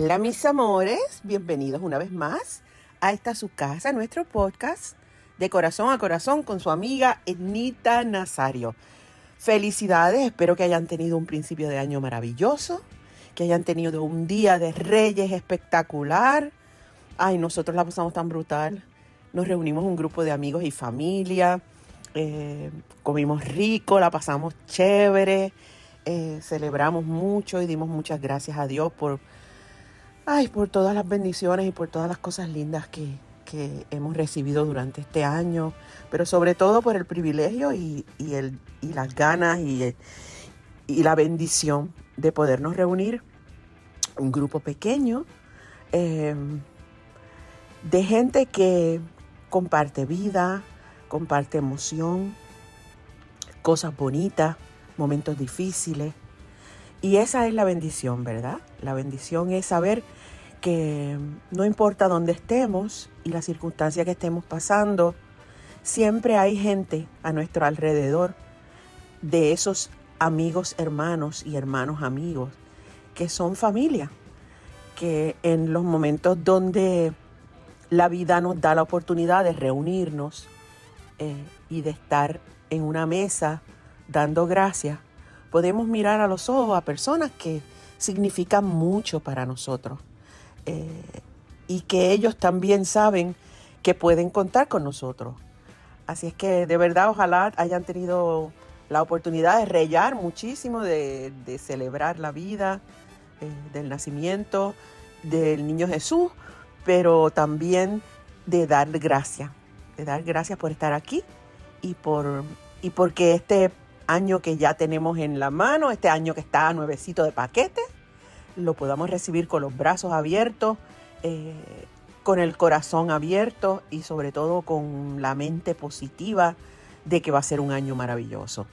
Hola mis amores, bienvenidos una vez más a esta su casa, nuestro podcast de corazón a corazón con su amiga Ednita Nazario. Felicidades, espero que hayan tenido un principio de año maravilloso, que hayan tenido un día de reyes espectacular. Ay, nosotros la pasamos tan brutal. Nos reunimos un grupo de amigos y familia, eh, comimos rico, la pasamos chévere, eh, celebramos mucho y dimos muchas gracias a Dios por, ay, por todas las bendiciones y por todas las cosas lindas que, que hemos recibido durante este año, pero sobre todo por el privilegio y, el, y las ganas y, y, la bendición de podernos reunir un grupo pequeño em, de gente que comparte vida, comparte emoción, cosas bonitas, momentos difíciles. Y esa es la bendición, ¿verdad? La bendición es saber que no importa dónde estemos y la circunstancia que estemos pasando, siempre hay gente a nuestro alrededor de esos amigos hermanos y hermanos amigos que son familia, que en los momentos donde la vida nos da la oportunidad de reunirnos eh, y de estar en una mesa dando gracias, podemos mirar a los ojos a personas que significan mucho para nosotros eh, y que ellos también saben que pueden contar con nosotros. Así es que de verdad ojalá hayan tenido la oportunidad de rellar muchísimo, de, celebrar la vida, eh, del nacimiento del niño Jesús, pero también de dar gracias, de dar gracias por estar aquí y por y porque este año que ya tenemos en la mano, este año que está nuevecito de paquete, lo podamos recibir con los brazos abiertos, eh, con el corazón abierto y sobre todo con la mente positiva de que va a ser un año maravilloso.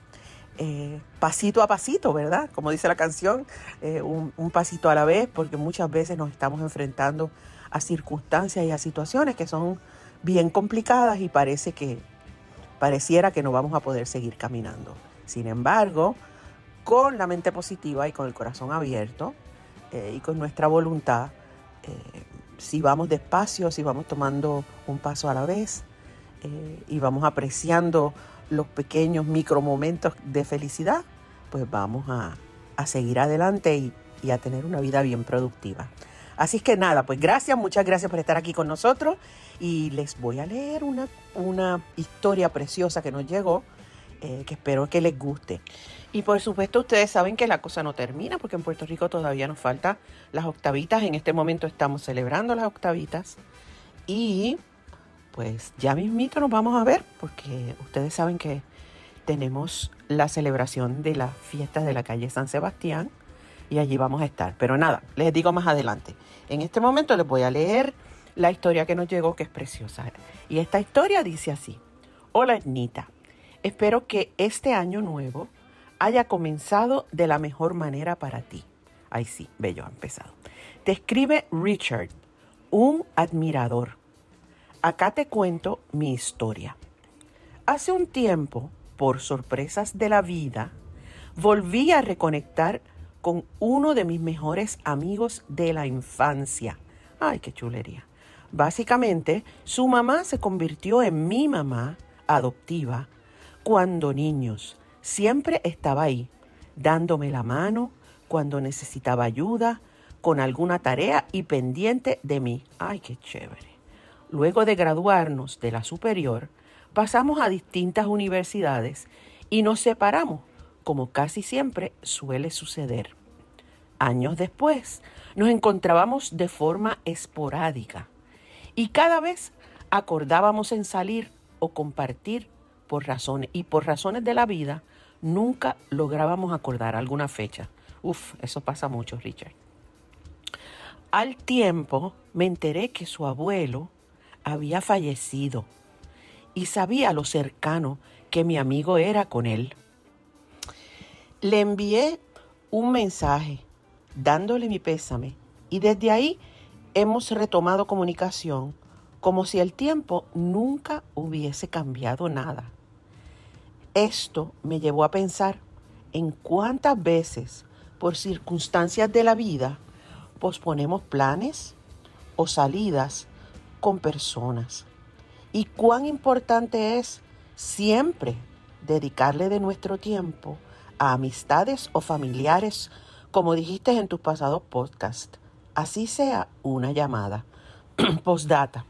Eh, pasito a pasito, ¿verdad? Como dice la canción, eh, un, un, pasito a la vez, porque muchas veces nos estamos enfrentando a circunstancias y a situaciones que son bien complicadas y parece que pareciera que no vamos a poder seguir caminando. Sin embargo, con la mente positiva y con el corazón abierto, eh, y con nuestra voluntad, eh, si vamos despacio, si vamos tomando un paso a la vez eh, y vamos apreciando los pequeños micro momentos de felicidad, pues vamos a, seguir adelante y, a tener una vida bien productiva. Así es que nada, pues gracias, muchas gracias por estar aquí con nosotros y les voy a leer una, una historia preciosa que nos llegó, que espero que les guste. Y por supuesto ustedes saben que la cosa no termina porque en Puerto Rico todavía nos falta las octavitas. En este momento estamos celebrando las octavitas. Y pues ya mismito nos vamos a ver porque ustedes saben que tenemos la celebración de las fiestas de la calle San Sebastián y allí vamos a estar. Pero nada, les digo más adelante. En este momento les voy a leer la historia que nos llegó que es preciosa. Y esta historia dice así. Hola Nita, espero que este año nuevo haya comenzado de la mejor manera para ti. Ay sí, bello ha empezado. Te escribe Richard, un admirador. Acá te cuento mi historia. Hace un tiempo, por sorpresas de la vida, volví a reconectar con uno de mis mejores amigos de la infancia. Ay, qué chulería. Básicamente, su mamá se convirtió en mi mamá adoptiva cuando niños Siempre estaba ahí, dándome la mano cuando necesitaba ayuda con alguna tarea y pendiente de mí. ¡Ay, qué chévere! Luego de graduarnos de la superior, pasamos a distintas universidades y nos separamos, como casi siempre suele suceder. Años después, nos encontrábamos de forma esporádica y cada vez acordábamos en salir o compartir por razones y por razones de la vida nunca lográbamos acordar alguna fecha. Uf, eso pasa mucho, Richard. Al tiempo me enteré que su abuelo había fallecido y sabía lo cercano que mi amigo era con él. Le envié un mensaje dándole mi pésame y desde ahí hemos retomado comunicación como si el tiempo nunca hubiese cambiado nada. Esto me llevó a pensar en cuántas veces, por circunstancias de la vida, posponemos planes o salidas con personas. Y cuán importante es siempre dedicarle de nuestro tiempo a amistades o familiares, como dijiste en tus pasados podcasts, así sea una llamada. Postdata.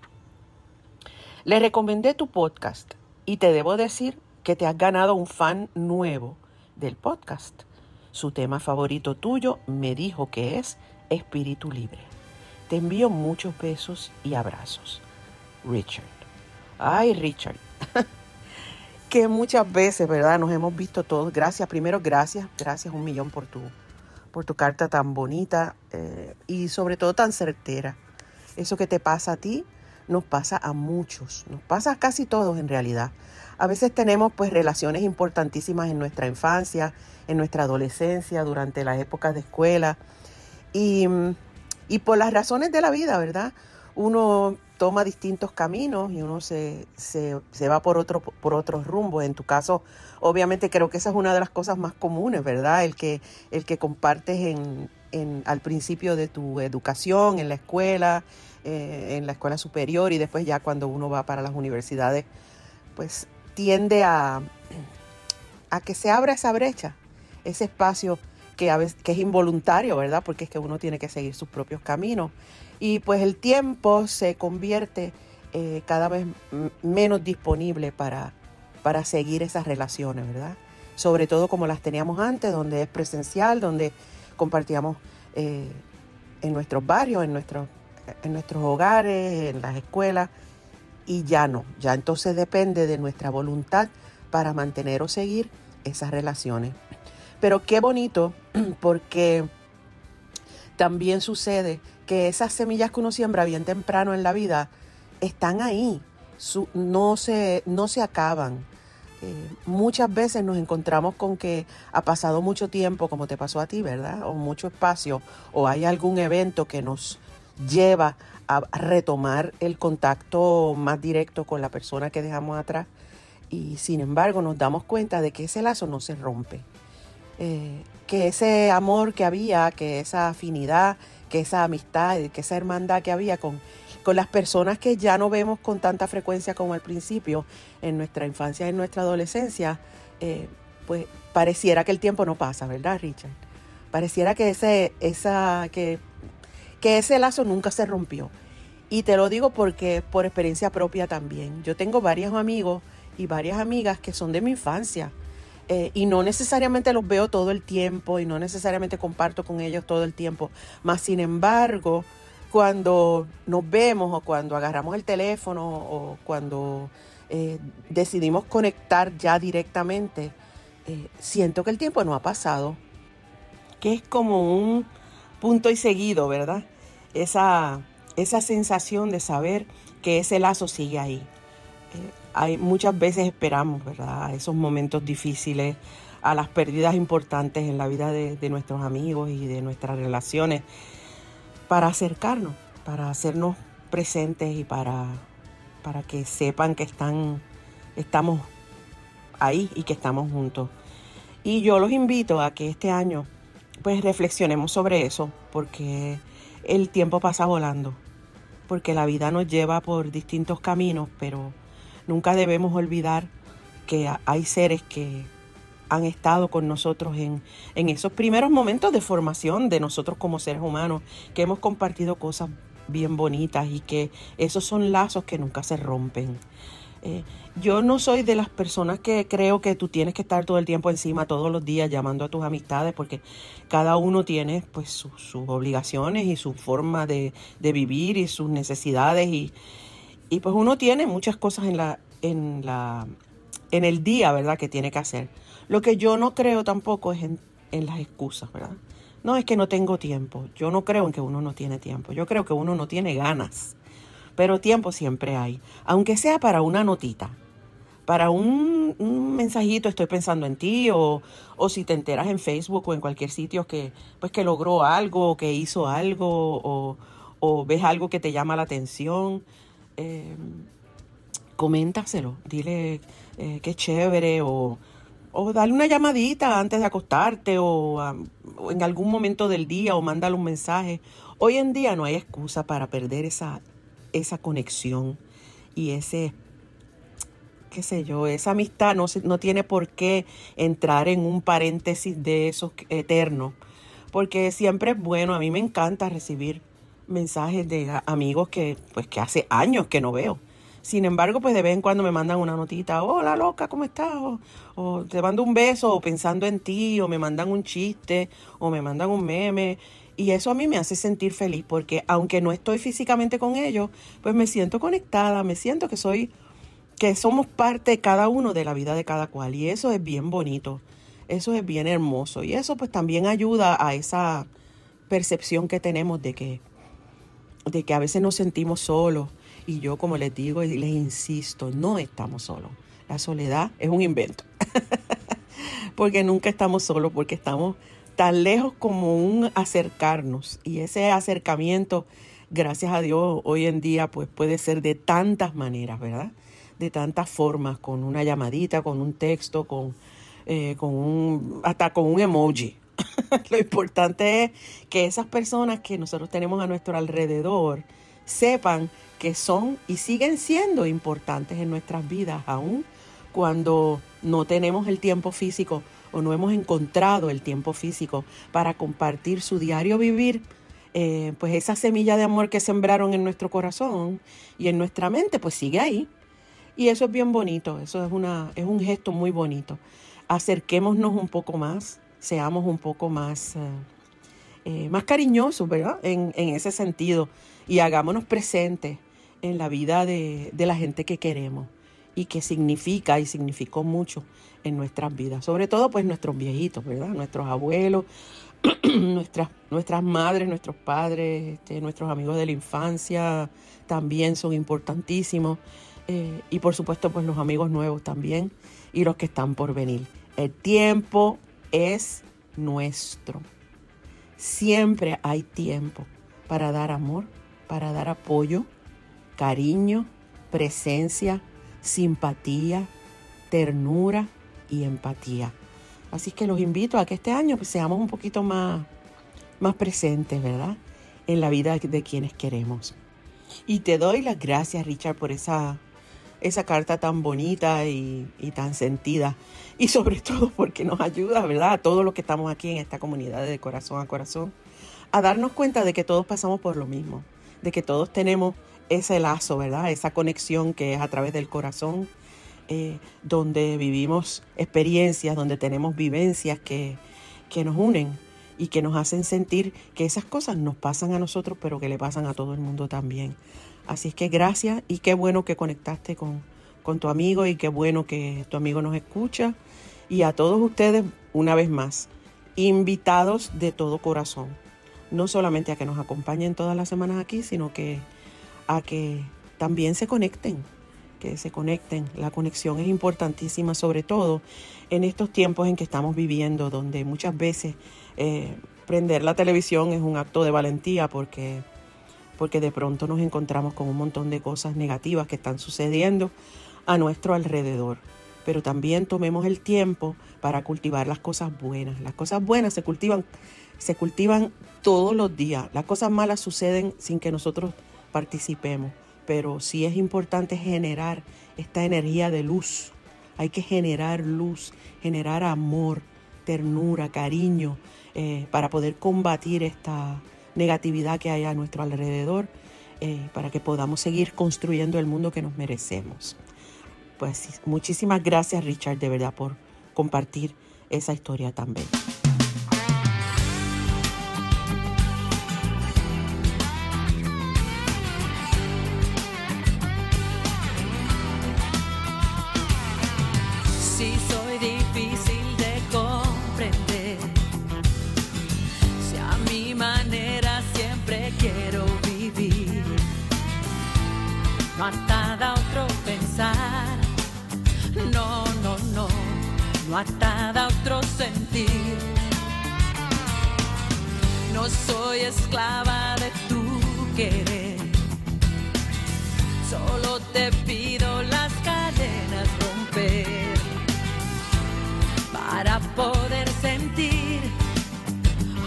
Le recomendé tu podcast y te debo decir que te has ganado un fan nuevo del podcast. Su tema favorito tuyo me dijo que es espíritu libre. Te envío muchos besos y abrazos. Richard. Ay, Richard. que muchas veces, ¿verdad? Nos hemos visto todos. Gracias, primero, gracias, gracias un millón por tu, por tu carta tan bonita eh, y sobre todo tan certera. Eso que te pasa a ti nos pasa a muchos, nos pasa a casi todos en realidad. A veces tenemos pues relaciones importantísimas en nuestra infancia, en nuestra adolescencia, durante las épocas de escuela y, y por las razones de la vida, ¿verdad? Uno toma distintos caminos y uno se, se, se, va por otro por otros rumbos. En tu caso, obviamente creo que esa es una de las cosas más comunes, ¿verdad? El que, el que compartes en, en, al principio de tu educación, en la escuela, eh, en la escuela superior y después ya cuando uno va para las universidades, pues tiende a, a que se abra esa brecha, ese espacio que, a veces, que es involuntario, ¿verdad? Porque es que uno tiene que seguir sus propios caminos. Y pues el tiempo se convierte eh, cada vez menos disponible para, para seguir esas relaciones, ¿verdad? Sobre todo como las teníamos antes, donde es presencial, donde compartíamos eh, en nuestros barrios, en nuestros, en nuestros hogares, en las escuelas, y ya no, ya entonces depende de nuestra voluntad para mantener o seguir esas relaciones. Pero qué bonito porque también sucede que esas semillas que uno siembra bien temprano en la vida están ahí, no, se, no se acaban. Eh, muchas veces nos encontramos con que ha pasado mucho tiempo, como te pasó a ti, ¿verdad? O mucho espacio, o hay algún evento que nos lleva a retomar el contacto más directo con la persona que dejamos atrás y sin embargo nos damos cuenta de que ese lazo no se rompe, eh, que ese amor que había, que esa afinidad, que esa amistad, que esa hermandad que había con, con las personas que ya no vemos con tanta frecuencia como al principio en nuestra infancia en nuestra adolescencia, eh, pues pareciera que el tiempo no pasa, ¿verdad, Richard? Pareciera que ese, esa, que que ese lazo nunca se rompió. Y te lo digo porque por experiencia propia también. Yo tengo varios amigos y varias amigas que son de mi infancia. Eh, y no necesariamente los veo todo el tiempo y no necesariamente comparto con ellos todo el tiempo. Más sin embargo, cuando nos vemos o cuando agarramos el teléfono o cuando eh, decidimos conectar ya directamente, eh, siento que el tiempo no ha pasado. Que es como un punto y seguido, ¿verdad? Esa, esa sensación de saber que ese lazo sigue ahí. Eh, hay, muchas veces esperamos, ¿verdad? Esos momentos difíciles, a las pérdidas importantes en la vida de, nuestros amigos y de nuestras relaciones, para acercarnos, para hacernos presentes y para, para que sepan que están, estamos ahí y que estamos juntos. Y yo los invito a que este año pues reflexionemos sobre eso, porque el tiempo pasa volando, porque la vida nos lleva por distintos caminos, pero nunca debemos olvidar que hay seres que han estado con nosotros en, en esos primeros momentos de formación de nosotros como seres humanos, que hemos compartido cosas bien bonitas y que esos son lazos que nunca se rompen. Eh, yo no soy de las personas que creo que tú tienes que estar todo el tiempo encima, todos los días, llamando a tus amistades, porque cada uno tiene pues sus obligaciones y su forma de, vivir y sus necesidades y, y, pues uno tiene muchas cosas en la, en la, en el día, ¿verdad? Que tiene que hacer. Lo que yo no creo tampoco es en, en las excusas, ¿verdad? No es que no tengo tiempo. Yo no creo en que uno no tiene tiempo. Yo creo que uno no tiene ganas pero tiempo siempre hay, aunque sea para una notita, para un, mensajito, estoy pensando en ti, o, o, si te enteras en Facebook o en cualquier sitio que, pues, que logró algo, que hizo algo, o, o ves algo que te llama la atención, eh, coméntaselo, dile eh, qué chévere, o, o darle una llamadita antes de acostarte o, o, en algún momento del día o mándale un mensaje. Hoy en día no hay excusa para perder esa, esa conexión y ese, qué sé yo, esa amistad no, no tiene por qué entrar en un paréntesis de esos eternos, porque siempre es bueno, a mí me encanta recibir mensajes de amigos que, pues, que hace años que no veo. Sin embargo, pues de vez en cuando me mandan una notita, hola loca, ¿cómo estás? O, te mando un beso, o pensando en ti, o me mandan un chiste, o me mandan un meme. Y eso a mí me hace sentir feliz porque aunque no estoy físicamente con ellos, pues me siento conectada, me siento que soy, que somos parte cada uno de la vida de cada cual. Y eso es bien bonito, eso es bien hermoso. Y eso pues también ayuda a esa percepción que tenemos de que, de que a veces nos sentimos solos y yo, como les digo y les insisto, no estamos solos. La soledad es un invento. porque nunca estamos solos, porque estamos tan lejos como un acercarnos. Y ese acercamiento, gracias a Dios, hoy en día, pues puede ser de tantas maneras, ¿verdad? De tantas formas, con una llamadita, con un texto, con, eh, con un, hasta con un emoji. Lo importante es que esas personas que nosotros tenemos a nuestro alrededor sepan que son y siguen siendo importantes en nuestras vidas, aún cuando no tenemos el tiempo físico o no hemos encontrado el tiempo físico para compartir su diario vivir, eh, pues esa semilla de amor que sembraron en nuestro corazón y en nuestra mente, pues sigue ahí. Y eso es bien bonito, eso es, una, es un gesto muy bonito. Acerquémonos un poco más, seamos un poco más, eh, eh, más cariñosos, ¿verdad? En, en ese sentido y hagámonos presentes en la vida de, la gente que queremos y que significa y significó mucho en nuestras vidas, sobre todo pues nuestros viejitos, ¿verdad? Nuestros abuelos, nuestras, nuestras madres, nuestros padres, este, nuestros amigos de la infancia también son importantísimos eh, y por supuesto pues los amigos nuevos también y los que están por venir. El tiempo es nuestro. Siempre hay tiempo para dar amor, para dar apoyo, cariño, presencia, simpatía, ternura y empatía. Así que los invito a que este año pues, seamos un poquito más, más presentes, ¿verdad? En la vida de quienes queremos. Y te doy las gracias, Richard, por esa, esa carta tan bonita y, y, tan sentida. Y sobre todo porque nos ayuda, ¿verdad? A todos los que estamos aquí en esta comunidad de corazón a corazón, a darnos cuenta de que todos pasamos por lo mismo, de que todos tenemos ese lazo, ¿verdad? Esa conexión que es a través del corazón, eh, donde vivimos experiencias, donde tenemos vivencias que, que nos unen y que nos hacen sentir que esas cosas nos pasan a nosotros, pero que le pasan a todo el mundo también. Así es que gracias y qué bueno que conectaste con, con tu amigo y qué bueno que tu amigo nos escucha. Y a todos ustedes, una vez más, invitados de todo corazón. No solamente a que nos acompañen todas las semanas aquí, sino que a que también se conecten, que se conecten. La conexión es importantísima, sobre todo en estos tiempos en que estamos viviendo, donde muchas veces eh, prender la televisión es un acto de valentía porque, porque de pronto nos encontramos con un montón de cosas negativas que están sucediendo a nuestro alrededor. Pero también tomemos el tiempo para cultivar las cosas buenas. Las cosas buenas se cultivan, se cultivan todos los días. Las cosas malas suceden sin que nosotros participemos, pero sí es importante generar esta energía de luz. Hay que generar luz, generar amor, ternura, cariño, eh, para poder combatir esta negatividad que hay a nuestro alrededor, eh, para que podamos seguir construyendo el mundo que nos merecemos. Pues muchísimas gracias Richard, de verdad, por compartir esa historia también. atada para poder sentir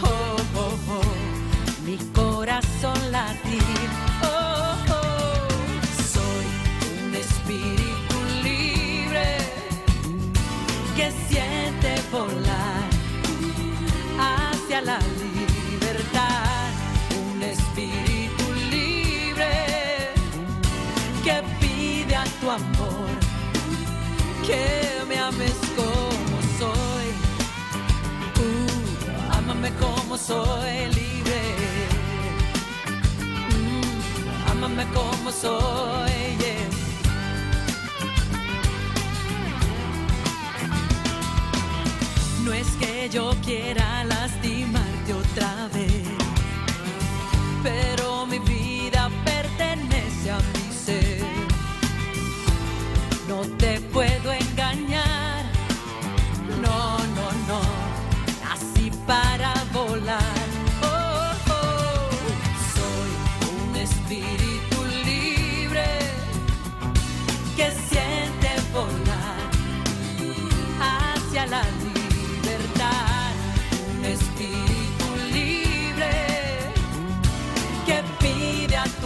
oh, oh, oh, mi corazón latir. Oh, oh, soy un espíritu libre que siente volar hacia la libertad. Un espíritu libre que pide a tu amor que ámame como soy libre. Mm, ámame como soy. No es que yo quiera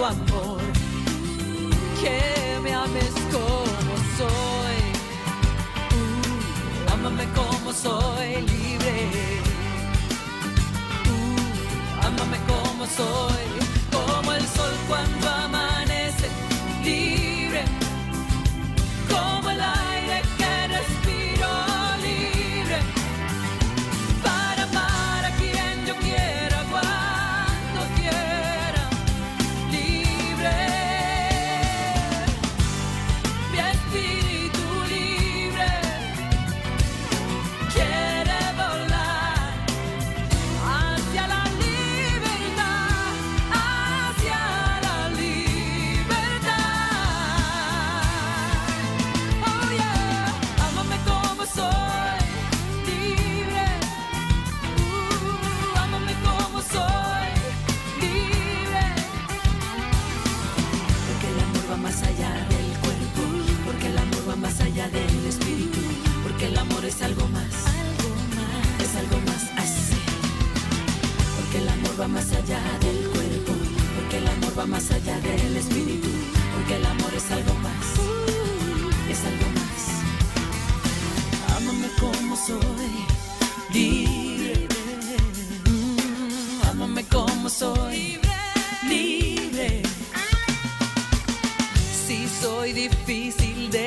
amor que me ames como soy. Uh, ámame como soy libre. Uh, ámame como soy,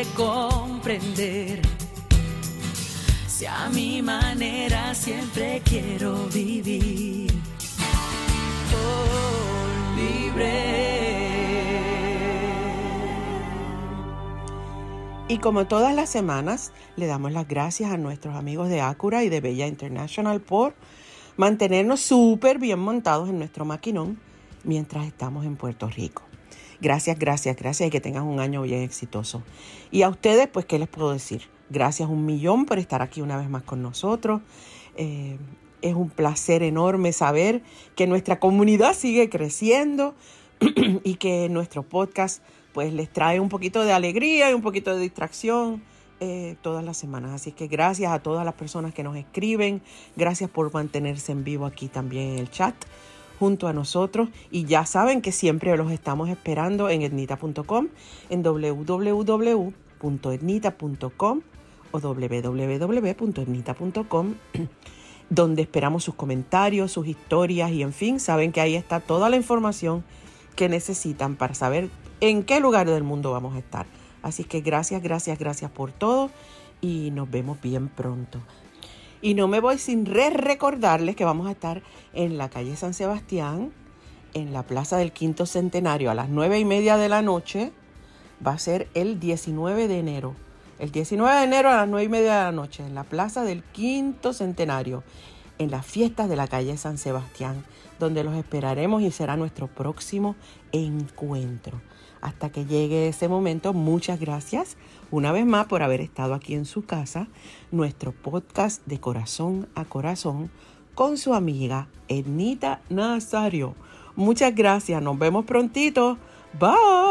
de comprender. Si a mi manera siempre quiero vivir. Oh, libre. Y como todas las semanas, le damos las gracias a nuestros amigos de Acura y de Bella International por mantenernos súper bien montados en nuestro maquinón mientras estamos en Puerto Rico. Gracias, gracias, gracias y que tengan un año bien exitoso. Y a ustedes, pues, ¿qué les puedo decir? Gracias un millón por estar aquí una vez más con nosotros. Eh, es un placer enorme saber que nuestra comunidad sigue creciendo y que nuestro podcast pues les trae un poquito de alegría y un poquito de distracción eh, todas las semanas. Así que gracias a todas las personas que nos escriben, gracias por mantenerse en vivo aquí también en el chat junto a nosotros y ya saben que siempre los estamos esperando en etnita.com, en www.etnita.com o www.etnita.com donde esperamos sus comentarios, sus historias y en fin, saben que ahí está toda la información que necesitan para saber en qué lugar del mundo vamos a estar. Así que gracias, gracias, gracias por todo y nos vemos bien pronto. Y no me voy sin re recordarles que vamos a estar en la calle San Sebastián, en la Plaza del Quinto Centenario, a las nueve y media de la noche. Va a ser el 19 de enero. El 19 de enero a las nueve y media de la noche, en la Plaza del Quinto Centenario, en las fiestas de la calle San Sebastián, donde los esperaremos y será nuestro próximo encuentro. Hasta que llegue ese momento, muchas gracias una vez más por haber estado aquí en su casa, nuestro podcast de corazón a corazón con su amiga Ednita Nazario. Muchas gracias, nos vemos prontito. Bye.